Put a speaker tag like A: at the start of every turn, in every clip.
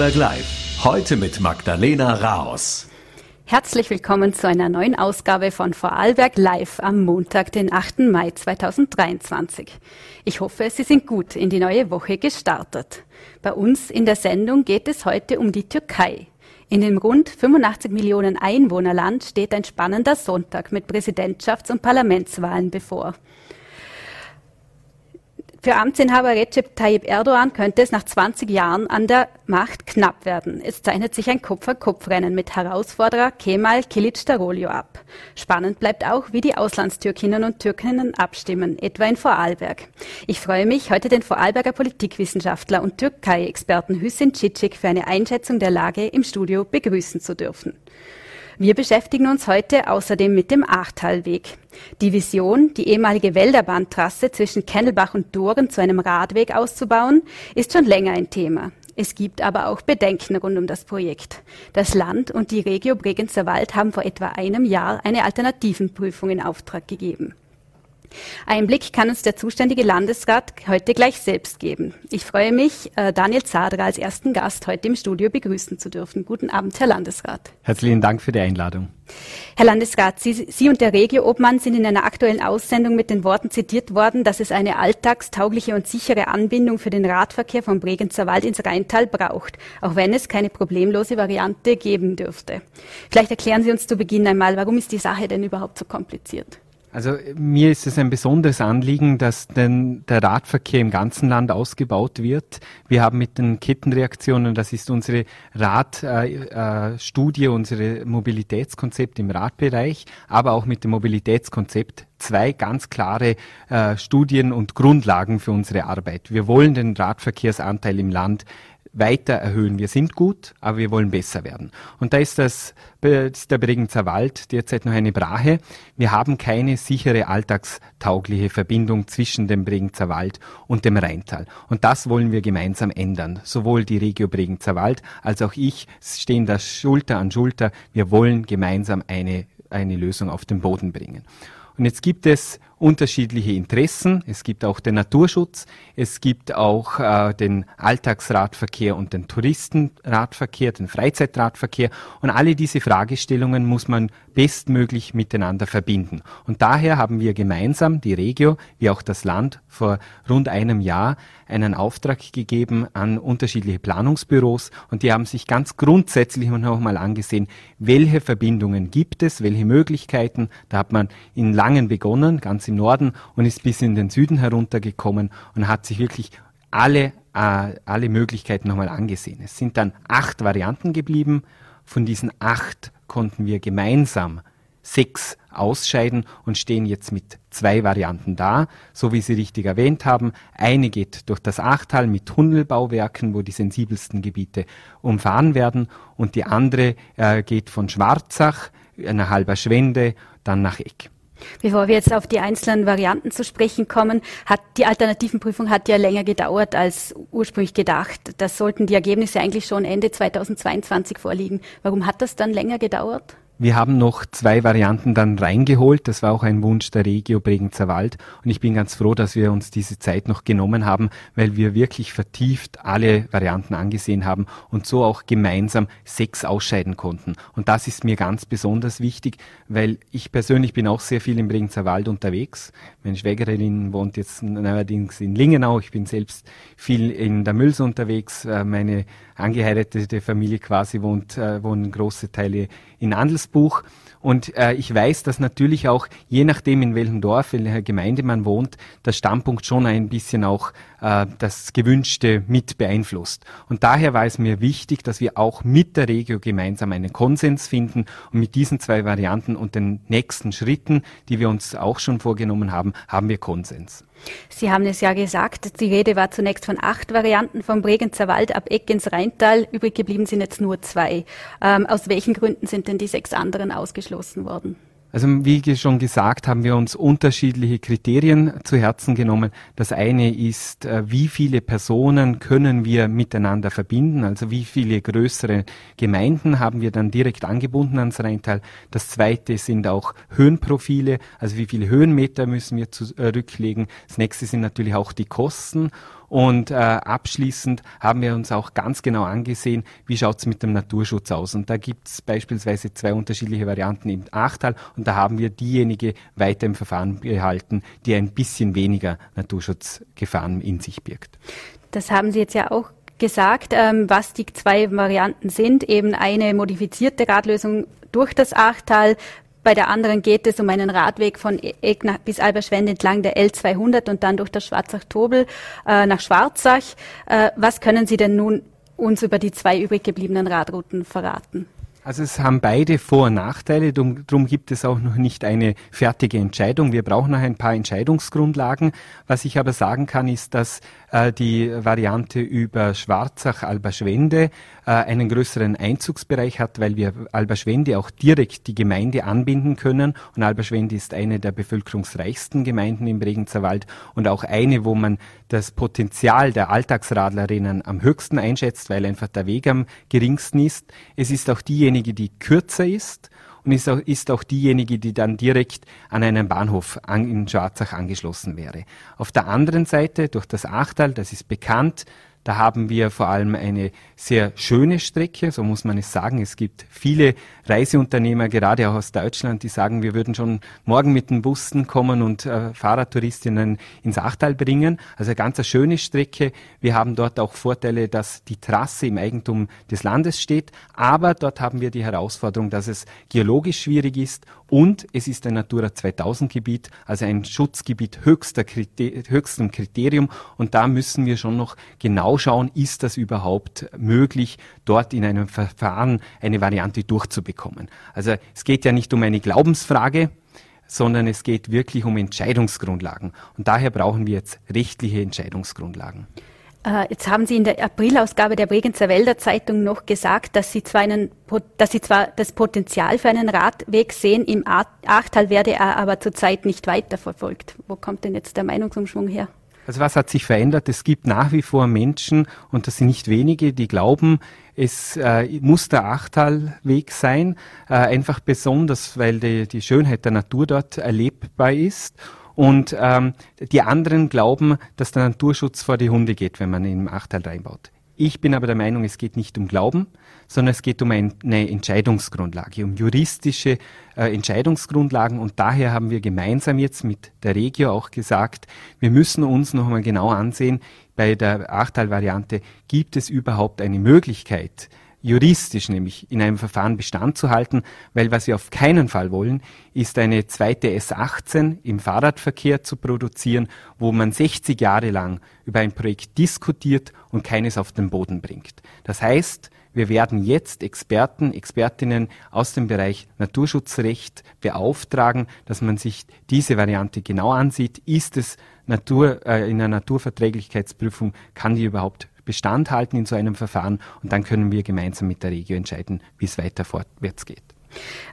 A: Vorarlberg Live. Heute mit Magdalena Raos.
B: Herzlich willkommen zu einer neuen Ausgabe von Vorarlberg Live am Montag, den 8. Mai 2023. Ich hoffe, Sie sind gut in die neue Woche gestartet. Bei uns in der Sendung geht es heute um die Türkei. In dem rund 85 Millionen Einwohnerland steht ein spannender Sonntag mit Präsidentschafts- und Parlamentswahlen bevor. Für Amtsinhaber Recep Tayyip Erdogan könnte es nach 20 Jahren an der Macht knapp werden. Es zeichnet sich ein Kopf-an-Kopf-Rennen mit Herausforderer Kemal Kılıçdaroğlu ab. Spannend bleibt auch, wie die Auslandstürkinnen und Türkinnen abstimmen, etwa in Vorarlberg. Ich freue mich, heute den Vorarlberger Politikwissenschaftler und Türkei-Experten Hüssin Cicic für eine Einschätzung der Lage im Studio begrüßen zu dürfen. Wir beschäftigen uns heute außerdem mit dem Achtalweg. Die Vision, die ehemalige Wälderbahntrasse zwischen Kennelbach und Doren zu einem Radweg auszubauen, ist schon länger ein Thema. Es gibt aber auch Bedenken rund um das Projekt. Das Land und die Regio Bregenzer Wald haben vor etwa einem Jahr eine Alternativenprüfung in Auftrag gegeben. Einblick kann uns der zuständige Landesrat heute gleich selbst geben. Ich freue mich, äh, Daniel Zadra als ersten Gast heute im Studio begrüßen zu dürfen. Guten Abend, Herr Landesrat.
C: Herzlichen Dank für die Einladung.
B: Herr Landesrat, Sie, Sie und der Regio-Obmann sind in einer aktuellen Aussendung mit den Worten zitiert worden, dass es eine alltagstaugliche und sichere Anbindung für den Radverkehr vom Bregenzer Wald ins Rheintal braucht, auch wenn es keine problemlose Variante geben dürfte. Vielleicht erklären Sie uns zu Beginn einmal, warum ist die Sache denn überhaupt so kompliziert?
C: Also mir ist es ein besonderes Anliegen, dass denn der Radverkehr im ganzen Land ausgebaut wird. Wir haben mit den Kettenreaktionen, das ist unsere Radstudie, äh, äh, unsere Mobilitätskonzept im Radbereich, aber auch mit dem Mobilitätskonzept zwei ganz klare äh, Studien und Grundlagen für unsere Arbeit. Wir wollen den Radverkehrsanteil im Land weiter erhöhen. Wir sind gut, aber wir wollen besser werden. Und da ist das, ist der Bregenzer Wald derzeit noch eine Brache. Wir haben keine sichere alltagstaugliche Verbindung zwischen dem Bregenzer Wald und dem Rheintal. Und das wollen wir gemeinsam ändern. Sowohl die Regio Bregenzer Wald als auch ich stehen da Schulter an Schulter. Wir wollen gemeinsam eine, eine Lösung auf den Boden bringen. Und jetzt gibt es unterschiedliche Interessen. Es gibt auch den Naturschutz, es gibt auch äh, den Alltagsradverkehr und den Touristenradverkehr, den Freizeitradverkehr. Und alle diese Fragestellungen muss man bestmöglich miteinander verbinden. Und daher haben wir gemeinsam, die Regio wie auch das Land, vor rund einem Jahr einen Auftrag gegeben an unterschiedliche Planungsbüros und die haben sich ganz grundsätzlich nochmal angesehen, welche Verbindungen gibt es, welche Möglichkeiten. Da hat man in Langen begonnen, ganz im Norden und ist bis in den Süden heruntergekommen und hat sich wirklich alle, äh, alle Möglichkeiten nochmal angesehen. Es sind dann acht Varianten geblieben. Von diesen acht konnten wir gemeinsam sechs ausscheiden und stehen jetzt mit zwei Varianten da, so wie Sie richtig erwähnt haben. Eine geht durch das Achtal mit Tunnelbauwerken, wo die sensibelsten Gebiete umfahren werden, und die andere äh, geht von Schwarzach, einer halber Schwende, dann nach Eck.
B: Bevor wir jetzt auf die einzelnen Varianten zu sprechen kommen, hat die Alternativenprüfung hat ja länger gedauert als ursprünglich gedacht. Das sollten die Ergebnisse eigentlich schon Ende 2022 vorliegen. Warum hat das dann länger gedauert?
C: Wir haben noch zwei Varianten dann reingeholt. Das war auch ein Wunsch der Regio Bregenzer Wald. Und ich bin ganz froh, dass wir uns diese Zeit noch genommen haben, weil wir wirklich vertieft alle Varianten angesehen haben und so auch gemeinsam sechs ausscheiden konnten. Und das ist mir ganz besonders wichtig, weil ich persönlich bin auch sehr viel im Bregenzer Wald unterwegs. Meine Schwägerin wohnt jetzt allerdings in Lingenau. Ich bin selbst viel in der Müls unterwegs. Äh, meine angeheiratete Familie quasi wohnt, äh, wohnen große Teile in Andelsbuch. Und äh, ich weiß, dass natürlich auch, je nachdem in welchem Dorf, in welcher Gemeinde man wohnt, der Standpunkt schon ein bisschen auch äh, das Gewünschte mit beeinflusst. Und daher war es mir wichtig, dass wir auch mit der Regio gemeinsam einen Konsens finden und mit diesen zwei Varianten und den nächsten Schritten, die wir uns auch schon vorgenommen haben, haben wir Konsens.
B: Sie haben es ja gesagt, die Rede war zunächst von acht Varianten vom Bregenzer Wald ab Eck ins Rheintal. Übrig geblieben sind jetzt nur zwei. Ähm, aus welchen Gründen sind denn die sechs anderen ausgeschlossen worden?
C: Also wie schon gesagt, haben wir uns unterschiedliche Kriterien zu Herzen genommen. Das eine ist, äh, wie viele Personen können wir miteinander verbinden, also wie viele größere Gemeinden haben wir dann direkt angebunden ans Rheintal. Das zweite sind auch Höhenprofile, also wie viele Höhenmeter müssen wir zurücklegen. Das nächste sind natürlich auch die Kosten Und äh, abschließend haben wir uns auch ganz genau angesehen, wie schaut's mit dem Naturschutz aus. Und da gibt's beispielsweise zwei unterschiedliche Varianten im Achtal und da haben wir diejenige weiter im Verfahren behalten, die ein bisschen weniger Naturschutzgefahren in sich birgt.
B: Das haben Sie jetzt ja auch gesagt, ähm, was die zwei Varianten sind. Eben eine modifizierte Radlösung durch das Achtal, bei der anderen geht es um einen Radweg von Eck bis Alberschwend entlang der L200 und dann durch das Schwarzach-Tobel äh, nach Schwarzach. Äh, was können Sie denn nun uns über die zwei übrig gebliebenen Radrouten verraten?
C: Also es haben beide Vor- und Nachteile, darum gibt es auch noch nicht eine fertige Entscheidung. Wir brauchen noch ein paar Entscheidungsgrundlagen. Was ich aber sagen kann, ist, dass äh, die Variante über Schwarzach-Alberschwende äh, einen größeren Einzugsbereich hat, weil wir Alberschwende auch direkt die Gemeinde anbinden können. Und Alberschwende ist eine der bevölkerungsreichsten Gemeinden im Bregenzerwald und auch eine, wo man das Potenzial der Alltagsradlerinnen am höchsten einschätzt, weil einfach der Weg am geringsten ist. Es ist auch diejenige, die kürzer ist und ist auch, ist auch diejenige, die dann direkt an einen Bahnhof an, in Schwarzach angeschlossen wäre. Auf der anderen Seite, durch das Achtal, das ist bekannt, da haben wir vor allem eine sehr schöne Strecke, so muss man es sagen. Es gibt viele Reiseunternehmer, gerade auch aus Deutschland, die sagen, wir würden schon morgen mit den Bussen kommen und äh, Fahrradtouristinnen ins Achtal bringen. Also eine ganz schöne Strecke. Wir haben dort auch Vorteile, dass die Trasse im Eigentum des Landes steht, aber dort haben wir die Herausforderung, dass es geologisch schwierig ist und es ist ein Natura 2000 Gebiet, also ein Schutzgebiet höchster Kriter höchstem Kriterium und da müssen wir schon noch genau schauen, ist das überhaupt möglich, dort in einem Verfahren eine Variante durchzubekommen. Also es geht ja nicht um eine Glaubensfrage, sondern es geht wirklich um Entscheidungsgrundlagen. Und daher brauchen wir jetzt rechtliche Entscheidungsgrundlagen.
B: Äh, jetzt haben Sie in der Aprilausgabe der Bregenzer Wälder Zeitung noch gesagt, dass Sie zwar, einen, dass Sie zwar das Potenzial für einen Radweg sehen, im Achtal werde er aber zurzeit nicht weiterverfolgt. Wo kommt denn jetzt der Meinungsumschwung her?
C: Also was hat sich verändert? Es gibt nach wie vor Menschen, und das sind nicht wenige, die glauben, es äh, muss der Achtalweg sein, äh, einfach besonders, weil die, die Schönheit der Natur dort erlebbar ist. Und ähm, die anderen glauben, dass der Naturschutz vor die Hunde geht, wenn man ihn im Achtal reinbaut. Ich bin aber der Meinung, es geht nicht um Glauben, sondern es geht um eine Entscheidungsgrundlage, um juristische äh, Entscheidungsgrundlagen. Und daher haben wir gemeinsam jetzt mit der Regio auch gesagt, wir müssen uns noch einmal genau ansehen, bei der Achtal-Variante gibt es überhaupt eine Möglichkeit, juristisch nämlich in einem Verfahren Bestand zu halten, weil was wir auf keinen Fall wollen, ist eine zweite S18 im Fahrradverkehr zu produzieren, wo man 60 Jahre lang über ein Projekt diskutiert und keines auf den Boden bringt. Das heißt, wir werden jetzt Experten, Expertinnen aus dem Bereich Naturschutzrecht beauftragen, dass man sich diese Variante genau ansieht. Ist es Natur, äh, in einer Naturverträglichkeitsprüfung, kann die überhaupt Bestand halten in so einem Verfahren und dann können wir gemeinsam mit der Regio entscheiden, wie es weiter vorwärts geht.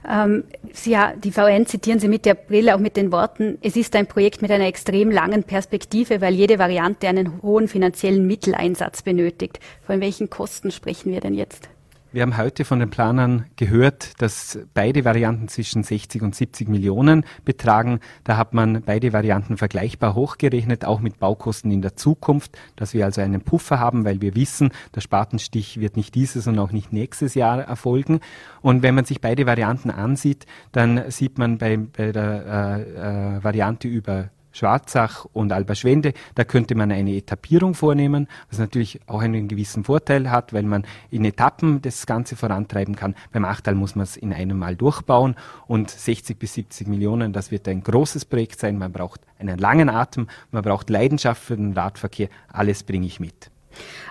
B: Ähm, Sie, ja, die VN zitieren Sie mit der Brille auch mit den Worten, es ist ein Projekt mit einer extrem langen Perspektive, weil jede Variante einen hohen finanziellen Mitteleinsatz benötigt. Von welchen Kosten sprechen wir denn jetzt?
C: Wir haben heute von den Planern gehört, dass beide Varianten zwischen 60 und 70 Millionen betragen. Da hat man beide Varianten vergleichbar hochgerechnet, auch mit Baukosten in der Zukunft, dass wir also einen Puffer haben, weil wir wissen, der Spatenstich wird nicht dieses und auch nicht nächstes Jahr erfolgen. Und wenn man sich beide Varianten ansieht, dann sieht man bei, bei der äh, äh, Variante über Schwarzach und Alberschwende, da könnte man eine Etappierung vornehmen, was natürlich auch einen gewissen Vorteil hat, weil man in Etappen das Ganze vorantreiben kann. Beim Achtal muss man es in einem Mal durchbauen und 60 bis 70 Millionen, das wird ein großes Projekt sein. Man braucht einen langen Atem, man braucht Leidenschaft für den Radverkehr, alles bringe ich mit.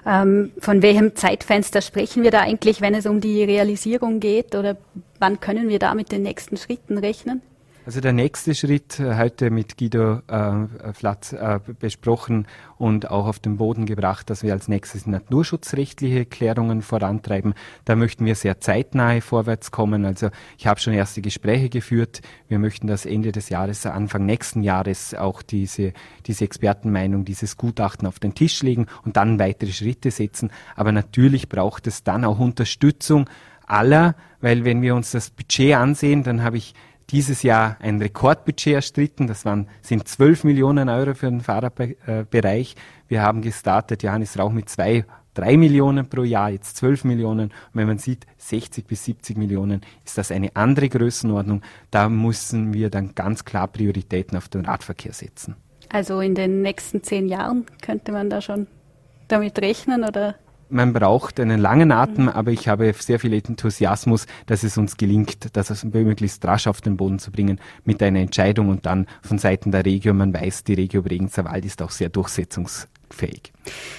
B: Ähm, von welchem Zeitfenster sprechen wir da eigentlich, wenn es um die Realisierung geht? Oder wann können wir da mit den nächsten Schritten rechnen?
C: Also der nächste Schritt, äh, heute mit Guido äh, Flatz äh, besprochen und auch auf den Boden gebracht, dass wir als nächstes naturschutzrechtliche Klärungen vorantreiben. Da möchten wir sehr zeitnahe vorwärts kommen. Also ich habe schon erste Gespräche geführt. Wir möchten das Ende des Jahres, Anfang nächsten Jahres auch diese, diese Expertenmeinung, dieses Gutachten auf den Tisch legen und dann weitere Schritte setzen. Aber natürlich braucht es dann auch Unterstützung aller, weil wenn wir uns das Budget ansehen, dann habe ich dieses Jahr ein Rekordbudget erstritten. Das waren, sind 12 Millionen Euro für den Fahrradbereich. Wir haben gestartet, Johannes Rauch, mit zwei drei Millionen pro Jahr, jetzt zwölf Millionen. Und wenn man sieht, 60 bis 70 Millionen, ist das eine andere Größenordnung. Da müssen wir dann ganz klar Prioritäten auf den Radverkehr setzen.
B: Also in den nächsten zehn Jahren könnte man da schon damit rechnen oder?
C: Man braucht einen langen Atem, mhm. aber ich habe sehr viel Enthusiasmus, dass es uns gelingt, das möglichst rasch auf den Boden zu bringen mit einer Entscheidung und dann von Seiten der Regio, man weiß, die Regio Bregenzer Wald ist auch sehr durchsetzungs fähig.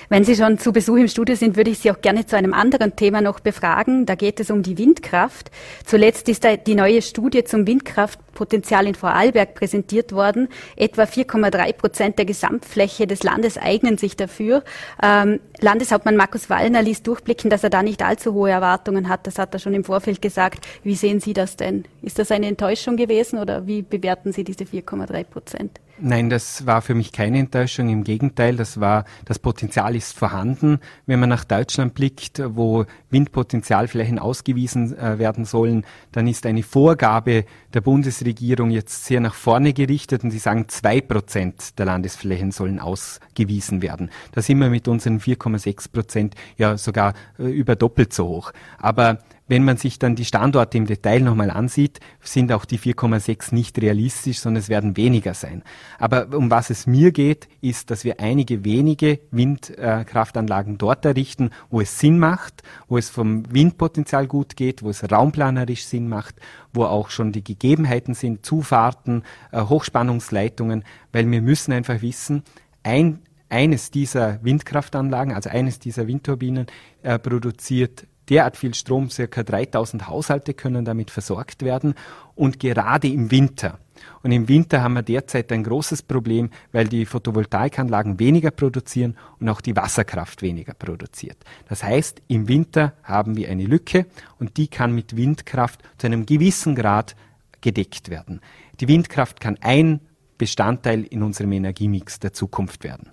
B: Wenn Sie schon zu Besuch im Studio sind, würde ich Sie auch gerne zu einem anderen Thema noch befragen. Da geht es um die Windkraft. Zuletzt ist die neue Studie zum Windkraftpotenzial in Vorarlberg präsentiert worden. Etwa 4,3 Prozent der Gesamtfläche des Landes eignen sich dafür. Ähm, Landeshauptmann Markus Wallner ließ durchblicken, dass er da nicht allzu hohe Erwartungen hat. Das hat er schon im Vorfeld gesagt. Wie sehen Sie das denn? Ist das eine Enttäuschung gewesen oder wie bewerten Sie diese 4,3 Prozent?
C: Nein, das war für mich keine Enttäuschung. Im Gegenteil, das war, das Potenzial ist vorhanden. Wenn man nach Deutschland blickt, wo Windpotenzialflächen ausgewiesen äh, werden sollen, dann ist eine Vorgabe der Bundesregierung jetzt sehr nach vorne gerichtet und sie sagen, zwei Prozent der Landesflächen sollen ausgewiesen werden. Da sind wir mit unseren 4,6 Prozent ja sogar äh, über doppelt so hoch. Aber wenn man sich dann die Standorte im Detail nochmal ansieht, sind auch die 4,6 nicht realistisch, sondern es werden weniger sein. Aber um was es mir geht, ist, dass wir einige wenige Windkraftanlagen dort errichten, wo es Sinn macht, wo es vom Windpotenzial gut geht, wo es raumplanerisch Sinn macht, wo auch schon die Gegebenheiten sind, Zufahrten, äh, Hochspannungsleitungen, weil wir müssen einfach wissen, ein, eines dieser Windkraftanlagen, also eines dieser Windturbinen, äh, produziert derart viel Strom, circa 3000 Haushalte können damit versorgt werden und gerade im Winter. Und im Winter haben wir derzeit ein großes Problem, weil die Photovoltaikanlagen weniger produzieren und auch die Wasserkraft weniger produziert. Das heißt, im Winter haben wir eine Lücke und die kann mit Windkraft zu einem gewissen Grad gedeckt werden. Die Windkraft kann ein Bestandteil in unserem Energiemix der Zukunft werden.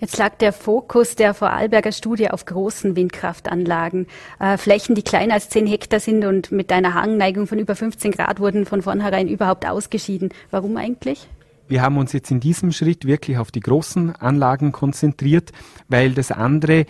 B: Jetzt lag der Fokus der Vorarlberger Studie auf großen Windkraftanlagen. Äh, Flächen, die kleiner als 10 Hektar sind und mit einer Hangneigung von über 15 Grad wurden von vornherein überhaupt ausgeschieden. Warum eigentlich?
C: Wir haben uns jetzt in diesem Schritt wirklich auf die großen Anlagen konzentriert, weil das andere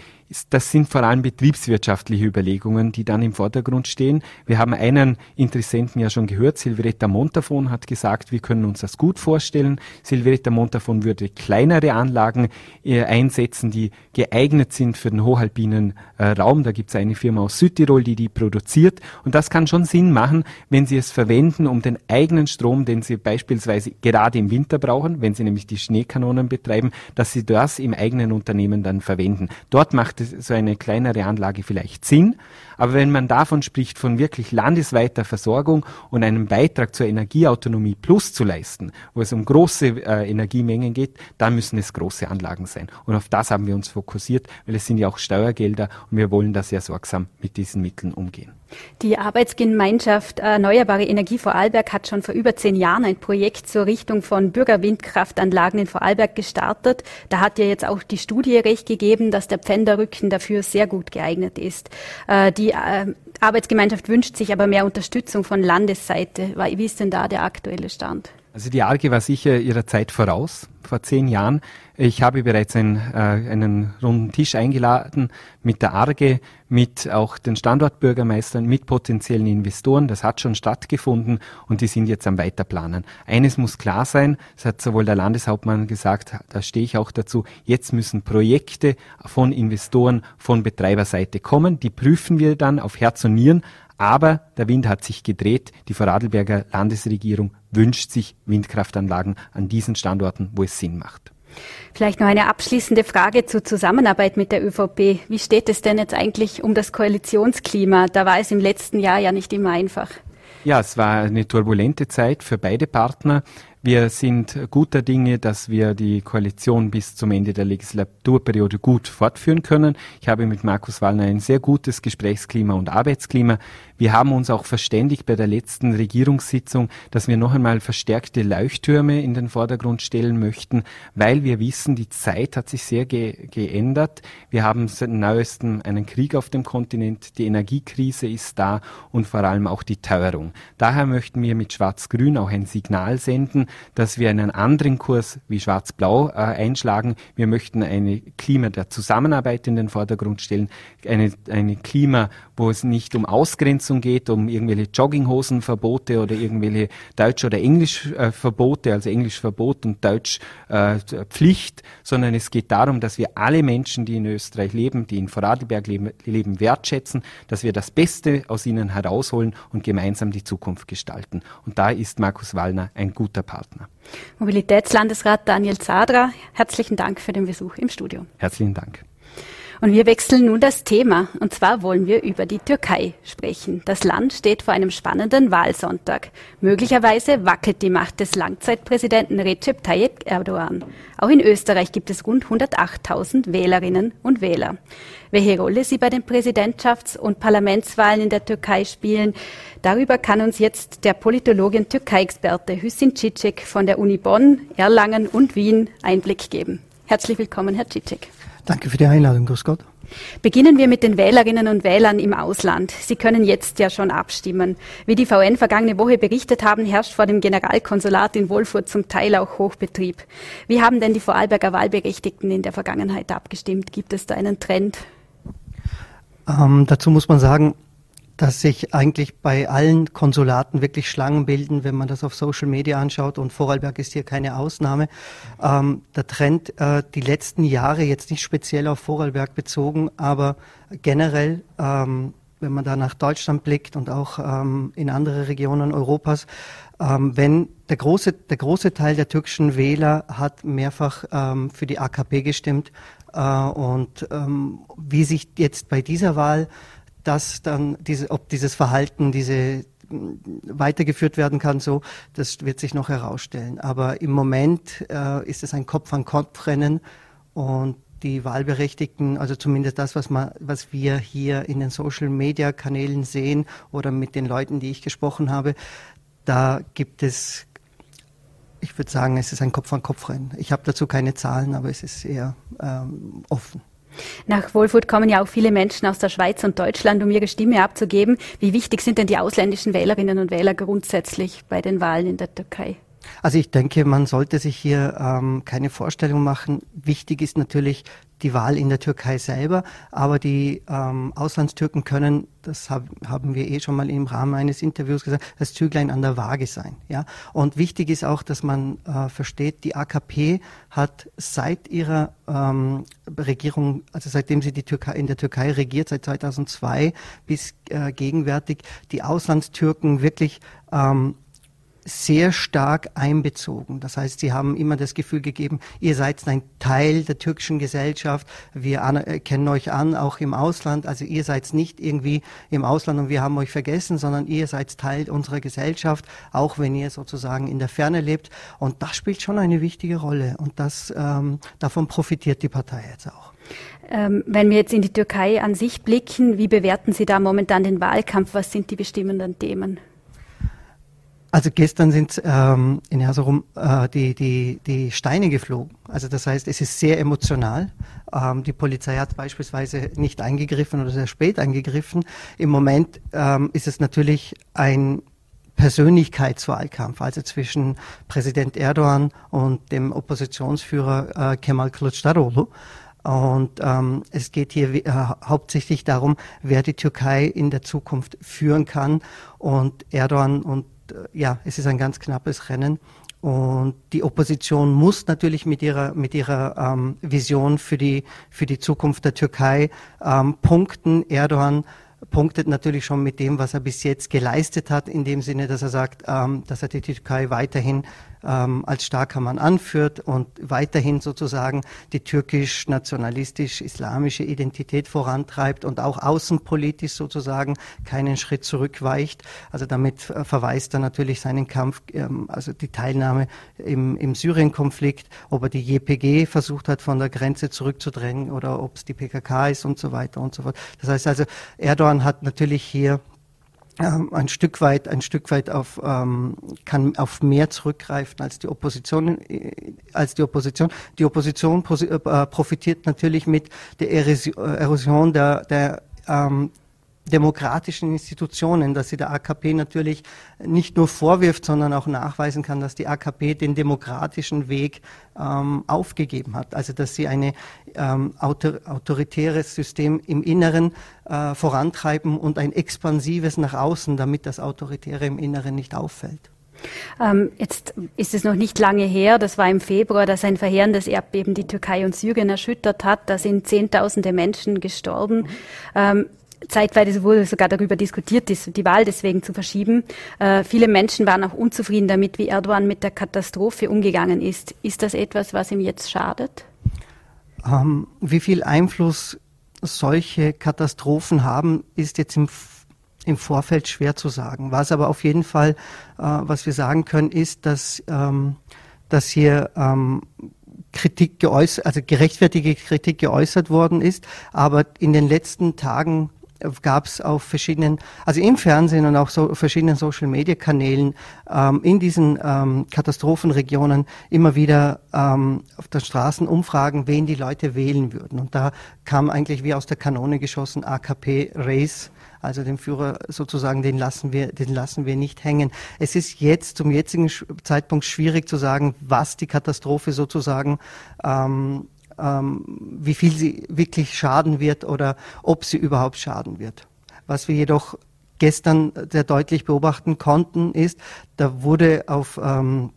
C: das sind vor allem betriebswirtschaftliche Überlegungen, die dann im Vordergrund stehen. Wir haben einen Interessenten ja schon gehört, Silveretta Montafon hat gesagt, wir können uns das gut vorstellen. Silveretta Montafon würde kleinere Anlagen äh, einsetzen, die geeignet sind für den hochalpinen äh, Raum. Da gibt es eine Firma aus Südtirol, die die produziert. Und das kann schon Sinn machen, wenn Sie es verwenden, um den eigenen Strom, den Sie beispielsweise gerade im Winter brauchen, wenn Sie nämlich die Schneekanonen betreiben, dass Sie das im eigenen Unternehmen dann verwenden. Dort macht so eine kleinere Anlage vielleicht Sinn. Aber wenn man davon spricht, von wirklich landesweiter Versorgung und einem Beitrag zur Energieautonomie plus zu leisten, wo es um große äh, Energiemengen geht, dann müssen es große Anlagen sein. Und auf das haben wir uns fokussiert, weil es sind ja auch Steuergelder und wir wollen da sehr sorgsam mit diesen Mitteln umgehen.
B: Die Arbeitsgemeinschaft Erneuerbare Energie Vorarlberg hat schon vor über zehn Jahren ein Projekt zur Richtung von Bürgerwindkraftanlagen in Vorarlberg gestartet. Da hat ja jetzt auch die Studie recht gegeben, dass der Pfänderrücken dafür sehr gut geeignet ist. Äh, die äh, Arbeitsgemeinschaft wünscht sich aber mehr Unterstützung von Landesseite. Wie ist denn da der aktuelle Stand?
C: Also die ARGE war sicher ihrer Zeit voraus, vor zehn Jahren. Ich habe bereits ein, äh, einen runden Tisch eingeladen mit der ARGE, mit auch den Standortbürgermeistern, mit potenziellen Investoren. Das hat schon stattgefunden und die sind jetzt am Weiterplanen. Eines muss klar sein, das hat sowohl der Landeshauptmann gesagt, da stehe ich auch dazu, jetzt müssen Projekte von Investoren von Betreiberseite kommen. Die prüfen wir dann auf Herz und Nieren, aber der Wind hat sich gedreht. Die Vorarlberger Landesregierung wünscht sich Windkraftanlagen an diesen Standorten, wo es Sinn macht.
B: Vielleicht noch eine abschließende Frage zur Zusammenarbeit mit der ÖVP. Wie steht es denn jetzt eigentlich um das Koalitionsklima? Da war es im letzten Jahr ja nicht immer einfach.
C: Ja, es war eine turbulente Zeit für beide Partner. Wir sind guter Dinge, dass wir die Koalition bis zum Ende der Legislaturperiode gut fortführen können. Ich habe mit Markus Wallner ein sehr gutes Gesprächsklima und Arbeitsklima. Wir haben uns auch verständigt bei der letzten Regierungssitzung, dass wir noch einmal verstärkte Leuchttürme in den Vordergrund stellen möchten, weil wir wissen, die Zeit hat sich sehr ge geändert. Wir haben seit neuestem einen Krieg auf dem Kontinent, die Energiekrise ist da und vor allem auch die Teuerung. Daher möchten wir mit Schwarz-Grün auch ein Signal senden, dass wir einen anderen Kurs wie Schwarz-Blau äh, einschlagen. Wir möchten eine Klima der Zusammenarbeit in den Vordergrund stellen, eine, eine Klima, wo es nicht um Ausgrenzung geht, um irgendwelche Jogginghosenverbote oder irgendwelche Deutsch- oder Englischverbote, also Englischverbot und Deutschpflicht, äh, sondern es geht darum, dass wir alle Menschen, die in Österreich leben, die in Vorarlberg leben, leben, wertschätzen, dass wir das Beste aus ihnen herausholen und gemeinsam die Zukunft gestalten. Und da ist Markus Wallner ein guter Partner.
B: Mobilitätslandesrat Daniel Zadra, herzlichen Dank für den Besuch im Studio.
C: Herzlichen Dank.
B: Und wir wechseln nun das Thema. Und zwar wollen wir über die Türkei sprechen. Das Land steht vor einem spannenden Wahlsonntag. Möglicherweise wackelt die Macht des Langzeitpräsidenten Recep Tayyip Erdogan. Auch in Österreich gibt es rund 108.000 Wählerinnen und Wähler. Welche Rolle sie bei den Präsidentschafts- und Parlamentswahlen in der Türkei spielen, darüber kann uns jetzt der Politologe und Türkei-Experte Hüssin Cicek von der Uni Bonn, Erlangen und Wien Einblick geben. Herzlich willkommen, Herr Cicek.
D: Danke für die Einladung, grüß Gott.
B: Beginnen wir mit den Wählerinnen und Wählern im Ausland. Sie können jetzt ja schon abstimmen. Wie die VN vergangene Woche berichtet haben, herrscht vor dem Generalkonsulat in Wolfurt zum Teil auch Hochbetrieb. Wie haben denn die Vorarlberger Wahlberechtigten in der Vergangenheit abgestimmt? Gibt es da einen Trend?
D: Ähm, dazu muss man sagen, dass sich eigentlich bei allen Konsulaten wirklich Schlangen bilden, wenn man das auf Social Media anschaut. Und Vorarlberg ist hier keine Ausnahme. Ähm, der Trend äh, die letzten Jahre, jetzt nicht speziell auf Vorarlberg bezogen, aber generell, ähm, wenn man da nach Deutschland blickt und auch ähm, in andere Regionen Europas, ähm, wenn der große, der große Teil der türkischen Wähler hat mehrfach ähm, für die AKP gestimmt. Äh, und ähm, wie sich jetzt bei dieser Wahl dass dann diese, ob dieses Verhalten, diese weitergeführt werden kann, so, das wird sich noch herausstellen. Aber im Moment äh, ist es ein Kopf-an-Kopf-Rennen und die Wahlberechtigten, also zumindest das, was, man, was wir hier in den Social-Media-Kanälen sehen oder mit den Leuten, die ich gesprochen habe, da gibt es, ich würde sagen, es ist ein Kopf-an-Kopf-Rennen. Ich habe dazu keine Zahlen, aber es ist eher ähm, offen.
B: Nach Wolfurt kommen ja auch viele Menschen aus der Schweiz und Deutschland, um ihre Stimme abzugeben. Wie wichtig sind denn die ausländischen Wählerinnen und Wähler grundsätzlich bei den Wahlen in der Türkei?
D: Also ich denke, man sollte sich hier ähm, keine Vorstellung machen. Wichtig ist natürlich die Wahl in der Türkei selber, aber die ähm, Auslandstürken können, das hab, haben wir eh schon mal im Rahmen eines Interviews gesagt, das Züglein an der Waage sein. Ja? Und wichtig ist auch, dass man äh, versteht, die AKP hat seit ihrer ähm, Regierung, also seitdem sie die Türkei, in der Türkei regiert, seit 2002 bis äh, gegenwärtig, die Auslandstürken wirklich ähm, sehr stark einbezogen. Das heißt, sie haben immer das Gefühl gegeben, ihr seid ein Teil der türkischen Gesellschaft, wir kennen euch an, auch im Ausland. Also ihr seid nicht irgendwie im Ausland und wir haben euch vergessen, sondern ihr seid Teil unserer Gesellschaft, auch wenn ihr sozusagen in der Ferne lebt. Und das spielt schon eine wichtige Rolle und das, ähm, davon profitiert die Partei jetzt auch.
B: Ähm, wenn wir jetzt in die Türkei an sich blicken, wie bewerten Sie da momentan den Wahlkampf? Was sind die bestimmenden Themen?
D: Also gestern sind ähm, in Erzurum äh, die, die, die Steine geflogen. Also das heißt, es ist sehr emotional. Ähm, die Polizei hat beispielsweise nicht eingegriffen oder sehr spät eingegriffen. Im Moment ähm, ist es natürlich ein Persönlichkeitswahlkampf, also zwischen Präsident Erdogan und dem Oppositionsführer äh, Kemal Kılıçdaroğlu. Und ähm, es geht hier äh, hauptsächlich darum, wer die Türkei in der Zukunft führen kann. Und Erdogan und äh, ja, es ist ein ganz knappes Rennen. Und die Opposition muss natürlich mit ihrer, mit ihrer ähm, Vision für die, für die Zukunft der Türkei ähm, punkten. Erdogan punktet natürlich schon mit dem, was er bis jetzt geleistet hat, in dem Sinne, dass er sagt, ähm, dass er die Türkei weiterhin ähm, als starker Mann anführt und weiterhin sozusagen die türkisch-nationalistisch-islamische Identität vorantreibt und auch außenpolitisch sozusagen keinen Schritt zurückweicht. Also damit verweist er natürlich seinen Kampf, ähm, also die Teilnahme im, im Syrien-Konflikt, ob er die JPG versucht hat, von der Grenze zurückzudrängen oder ob es die PKK ist und so weiter und so fort. Das heißt also, Erdogan hat natürlich hier ähm, ein Stück weit, ein Stück weit auf, ähm, kann auf mehr zurückgreifen als die Opposition, äh, als die Opposition. Die Opposition äh, profitiert natürlich mit der Erosion der, der ähm, demokratischen Institutionen, dass sie der AKP natürlich nicht nur vorwirft, sondern auch nachweisen kann, dass die AKP den demokratischen Weg ähm, aufgegeben hat. Also dass sie ein ähm, autor autoritäres System im Inneren äh, vorantreiben und ein expansives nach außen, damit das Autoritäre im Inneren nicht auffällt.
B: Ähm, jetzt ist es noch nicht lange her, das war im Februar, dass ein verheerendes Erdbeben die Türkei und Syrien erschüttert hat. Da sind Zehntausende Menschen gestorben. Mhm. Zeitweise wurde sogar darüber diskutiert, die Wahl deswegen zu verschieben. Äh, viele Menschen waren auch unzufrieden damit, wie Erdogan mit der Katastrophe umgegangen ist. Ist das etwas, was ihm jetzt schadet?
D: Ähm, wie viel Einfluss solche Katastrophen haben, ist jetzt im, im Vorfeld schwer zu sagen. Was aber auf jeden Fall, äh, was wir sagen können, ist, dass, ähm, dass hier ähm, Kritik geäußert, also gerechtfertigte Kritik geäußert worden ist. Aber in den letzten Tagen gab es auf verschiedenen, also im Fernsehen und auch so verschiedenen Social Media Kanälen ähm, in diesen ähm, Katastrophenregionen immer wieder ähm, auf der Straßen Umfragen, wen die Leute wählen würden. Und da kam eigentlich wie aus der Kanone geschossen AKP Race. Also den Führer sozusagen, den lassen wir, den lassen wir nicht hängen. Es ist jetzt zum jetzigen Zeitpunkt schwierig zu sagen, was die Katastrophe sozusagen ähm, ähm, wie viel sie wirklich schaden wird oder ob sie überhaupt schaden wird. Was wir jedoch gestern sehr deutlich beobachten konnten, ist, da wurde auf ähm,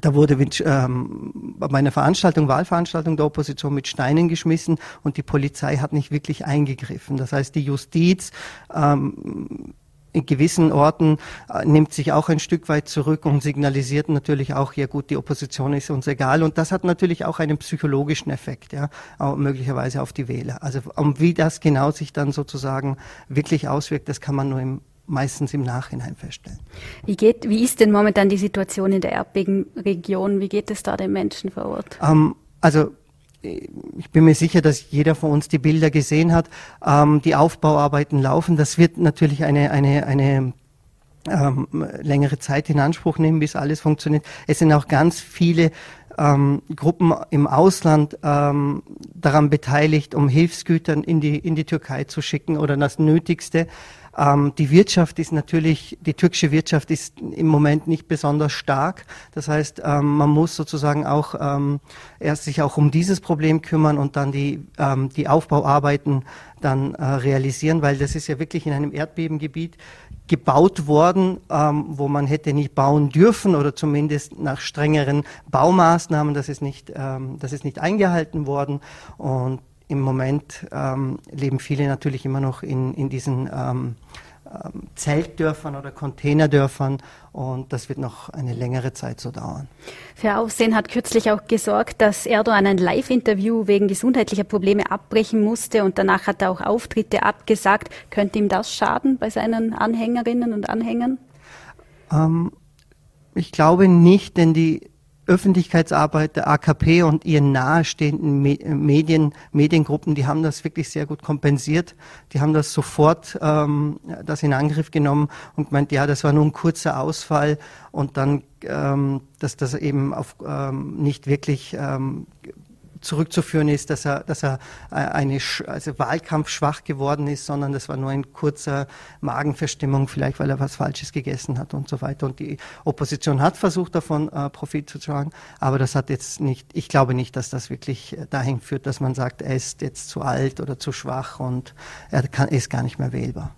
D: da wurde ähm, bei einer Veranstaltung, Wahlveranstaltung der Opposition mit Steinen geschmissen und die Polizei hat nicht wirklich eingegriffen. Das heißt, die Justiz ähm, in gewissen Orten äh, nimmt sich auch ein Stück weit zurück und signalisiert natürlich auch, ja gut, die Opposition ist uns egal. Und das hat natürlich auch einen psychologischen Effekt, ja, möglicherweise auf die Wähler. Also um wie das genau sich dann sozusagen wirklich auswirkt, das kann man nur im meistens im Nachhinein feststellen.
B: Wie, geht, wie ist denn momentan die Situation in der Erdbebenregion? Wie geht es da den Menschen vor Ort?
D: Ähm, also ich bin mir sicher, dass jeder von uns die Bilder gesehen hat. Ähm, die Aufbauarbeiten laufen. Das wird natürlich eine, eine, eine ähm, längere Zeit in Anspruch nehmen, bis alles funktioniert. Es sind auch ganz viele ähm, Gruppen im Ausland ähm, daran beteiligt, um Hilfsgütern in die, in die Türkei zu schicken oder das Nötigste. Ähm, die Wirtschaft ist natürlich, die türkische Wirtschaft ist im Moment nicht besonders stark. Das heißt, ähm, man muss sozusagen auch ähm, erst sich auch um dieses Problem kümmern und dann die, ähm, die Aufbauarbeiten dann äh, realisieren, weil das ist ja wirklich in einem Erdbebengebiet gebaut worden, ähm, wo man hätte nicht bauen dürfen oder zumindest nach strengeren Baumaßnahmen. Das ist nicht, ähm, das ist nicht eingehalten worden und im Moment ähm, leben viele natürlich immer noch in, in diesen ähm, ähm, Zeltdörfern oder Containerdörfern und das wird noch eine längere Zeit so dauern.
B: Für Aufsehen hat kürzlich auch gesorgt, dass Erdogan ein Live-Interview wegen gesundheitlicher Probleme abbrechen musste und danach hat er auch Auftritte abgesagt. Könnte ihm das schaden bei seinen Anhängerinnen und Anhängern?
D: Ähm, ich glaube nicht, denn die Öffentlichkeitsarbeit der AKP und ihren nahestehenden Medien, Mediengruppen, die haben das wirklich sehr gut kompensiert. Die haben das sofort ähm, das in Angriff genommen und gemeint, ja, das war nur ein kurzer Ausfall und dann, ähm, dass das eben auf ähm, nicht wirklich ähm, zurückzuführen ist, dass er, dass er äh, eine also Wahlkampf schwach geworden ist, sondern das war nur ein kurzer Magenverstimmung, vielleicht weil er was Falsches gegessen hat und so weiter. Und die Opposition hat versucht, davon äh, Profit zu tragen, aber das hat jetzt nicht, ich glaube nicht, dass das wirklich äh, dahin führt, dass man sagt, er ist jetzt zu alt oder zu schwach und er kann, ist gar nicht mehr wählbar.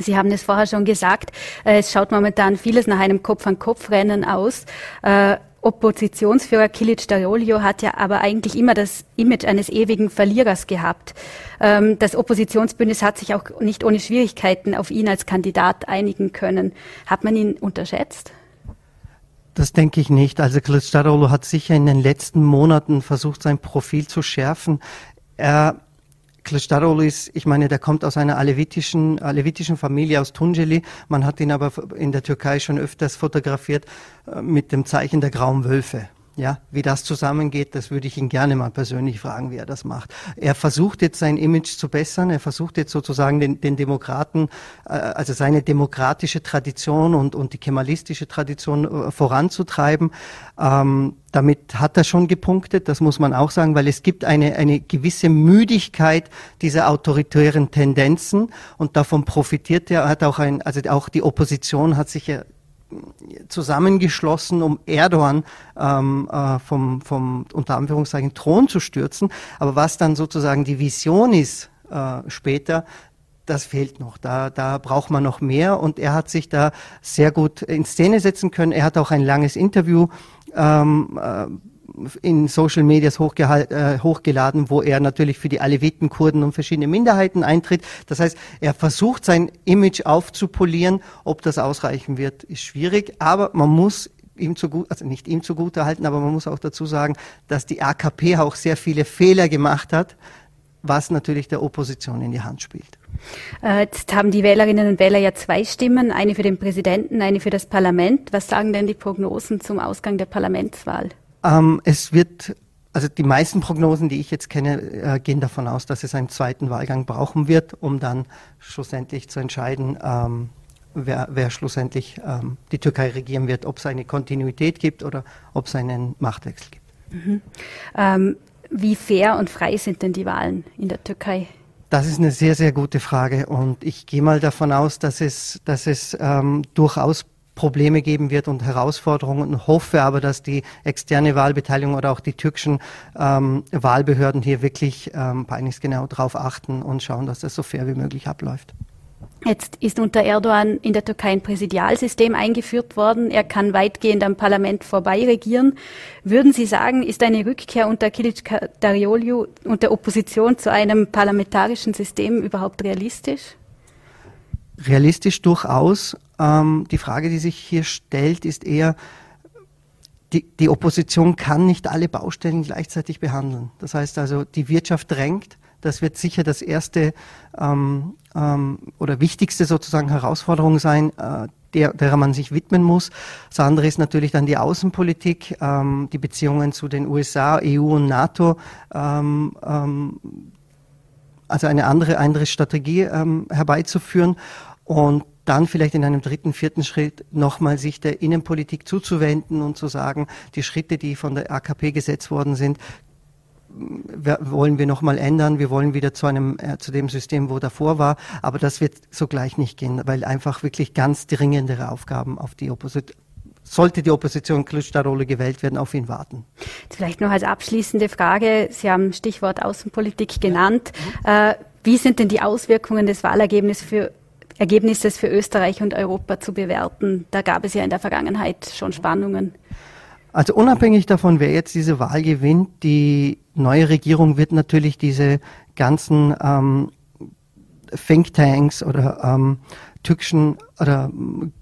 B: Sie haben es vorher schon gesagt, äh, es schaut momentan vieles nach einem Kopf-an-Kopf-Rennen aus. Oppositionsführer Kilic Darolio hat ja aber eigentlich immer das Image eines ewigen Verlierers gehabt. Ähm, das Oppositionsbündnis hat sich auch nicht ohne Schwierigkeiten auf ihn als Kandidat einigen können. Hat man ihn unterschätzt?
D: Das denke ich nicht. Also Kılıçdaroğlu hat sicher in den letzten Monaten versucht, sein Profil zu schärfen. Er Kılıçdaroğlu ist, ich meine, der kommt aus einer alevitischen, alevitischen Familie aus Tunceli. Man hat ihn aber in der Türkei schon öfters fotografiert äh, mit dem Zeichen der grauen Wölfe. Ja, wie das zusammengeht, das würde ich ihn gerne mal persönlich fragen, wie er das macht. Er versucht jetzt sein Image zu bessern. Er versucht jetzt sozusagen den, den Demokraten, äh, also seine demokratische Tradition und, und die kemalistische Tradition äh, voranzutreiben. Ähm, damit hat er schon gepunktet, das muss man auch sagen, weil es gibt eine, eine gewisse Müdigkeit dieser autoritären Tendenzen und davon profitiert er, hat auch ein, also auch die Opposition hat sich ja zusammengeschlossen, um Erdogan ähm, äh, vom, vom unter Anführungszeichen Thron zu stürzen. Aber was dann sozusagen die Vision ist äh, später, das fehlt noch. Da, da braucht man noch mehr. Und er hat sich da sehr gut in Szene setzen können. Er hat auch ein langes Interview ähm, äh, in Social Medias äh, hochgeladen, wo er natürlich für die Aleviten, Kurden und verschiedene Minderheiten eintritt. Das heißt, er versucht sein Image aufzupolieren. Ob das ausreichen wird, ist schwierig. Aber man muss ihm zugute, also nicht ihm zugute halten, aber man muss auch dazu sagen, dass die AKP auch sehr viele Fehler gemacht hat, was natürlich der Opposition in die Hand spielt.
B: Äh, jetzt haben die Wählerinnen und Wähler ja zwei Stimmen, eine für den Präsidenten, eine für das Parlament. Was sagen denn die Prognosen zum Ausgang der Parlamentswahl?
D: Ähm, es wird, also die meisten Prognosen, die ich jetzt kenne, äh, gehen davon aus, dass es einen zweiten Wahlgang brauchen wird, um dann schlussendlich zu entscheiden, ähm, wer, wer, schlussendlich ähm, die Türkei regieren wird, ob es eine Kontinuität gibt oder ob es einen Machtwechsel gibt.
B: Mhm. Ähm, wie fair und frei sind denn die Wahlen in der Türkei?
D: Das ist eine sehr, sehr gute Frage und ich gehe mal davon aus, dass es, dass es ähm, durchaus Probleme geben wird und Herausforderungen und hoffe aber, dass die externe Wahlbeteiligung oder auch die türkischen ähm, Wahlbehörden hier wirklich ähm, genau darauf achten und schauen, dass das so fair wie möglich abläuft.
B: Jetzt ist unter Erdogan in der Türkei ein Präsidialsystem eingeführt worden. Er kann weitgehend am Parlament vorbei regieren. Würden Sie sagen, ist eine Rückkehr unter Kilic Darioliu und der Opposition zu einem parlamentarischen System überhaupt realistisch?
D: Realistisch durchaus. Ähm, die Frage, die sich hier stellt, ist eher, die, die Opposition kann nicht alle Baustellen gleichzeitig behandeln. Das heißt also, die Wirtschaft drängt. Das wird sicher das erste ähm, ähm, oder wichtigste sozusagen Herausforderung sein, äh, der, derer man sich widmen muss. Das andere ist natürlich dann die Außenpolitik, ähm, die Beziehungen zu den USA, EU und NATO. Ähm, ähm, also eine andere, andere Strategie ähm, herbeizuführen und dann vielleicht in einem dritten, vierten Schritt nochmal sich der Innenpolitik zuzuwenden und zu sagen, die Schritte, die von der AKP gesetzt worden sind, wollen wir nochmal ändern, wir wollen wieder zu einem, äh, zu dem System, wo davor war, aber das wird sogleich nicht gehen, weil einfach wirklich ganz dringendere Aufgaben auf die Opposition sollte die Opposition Kılıçdaroğlu gewählt werden, auf ihn warten.
B: Vielleicht noch als abschließende Frage. Sie haben Stichwort Außenpolitik genannt. Ja. Mhm. Äh, wie sind denn die Auswirkungen des Wahlergebnisses für Ergebnisses für Österreich und Europa zu bewerten. Da gab es ja in der Vergangenheit schon Spannungen.
D: Also unabhängig davon, wer jetzt diese Wahl gewinnt, die neue Regierung wird natürlich diese ganzen ähm, Thinktanks oder ähm, türkischen oder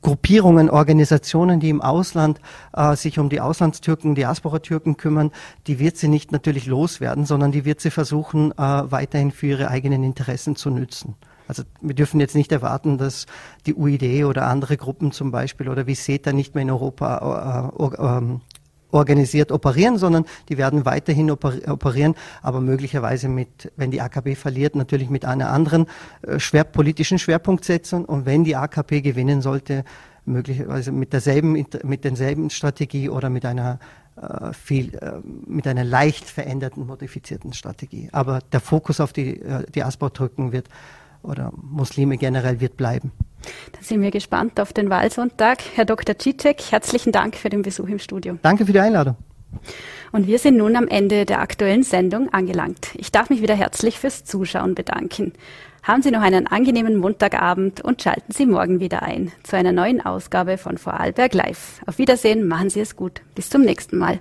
D: Gruppierungen, Organisationen, die im Ausland äh, sich um die Auslandstürken, Diaspora-Türken kümmern, die wird sie nicht natürlich loswerden, sondern die wird sie versuchen, äh, weiterhin für ihre eigenen Interessen zu nützen. Also wir dürfen jetzt nicht erwarten, dass die UID oder andere Gruppen zum Beispiel oder wie SETA nicht mehr in Europa äh, äh, organisiert operieren, sondern die werden weiterhin operieren, aber möglicherweise mit, wenn die AKP verliert, natürlich mit einer anderen äh, schwer, politischen Schwerpunktsetzung und wenn die AKP gewinnen sollte, möglicherweise mit derselben, mit denselben Strategie oder mit einer äh, viel, äh, mit einer leicht veränderten, modifizierten Strategie. Aber der Fokus auf die, äh, die Asbau-Drücken wird oder Muslime generell wird bleiben.
B: Dann sind wir gespannt auf den Wahlsonntag. Herr Dr. Cicek, herzlichen Dank für den Besuch im Studio.
D: Danke für die Einladung.
B: Und wir sind nun am Ende der aktuellen Sendung angelangt. Ich darf mich wieder herzlich fürs Zuschauen bedanken. Haben Sie noch einen angenehmen Montagabend und schalten Sie morgen wieder ein zu einer neuen Ausgabe von Vorarlberg Live. Auf Wiedersehen, machen Sie es gut. Bis zum nächsten Mal.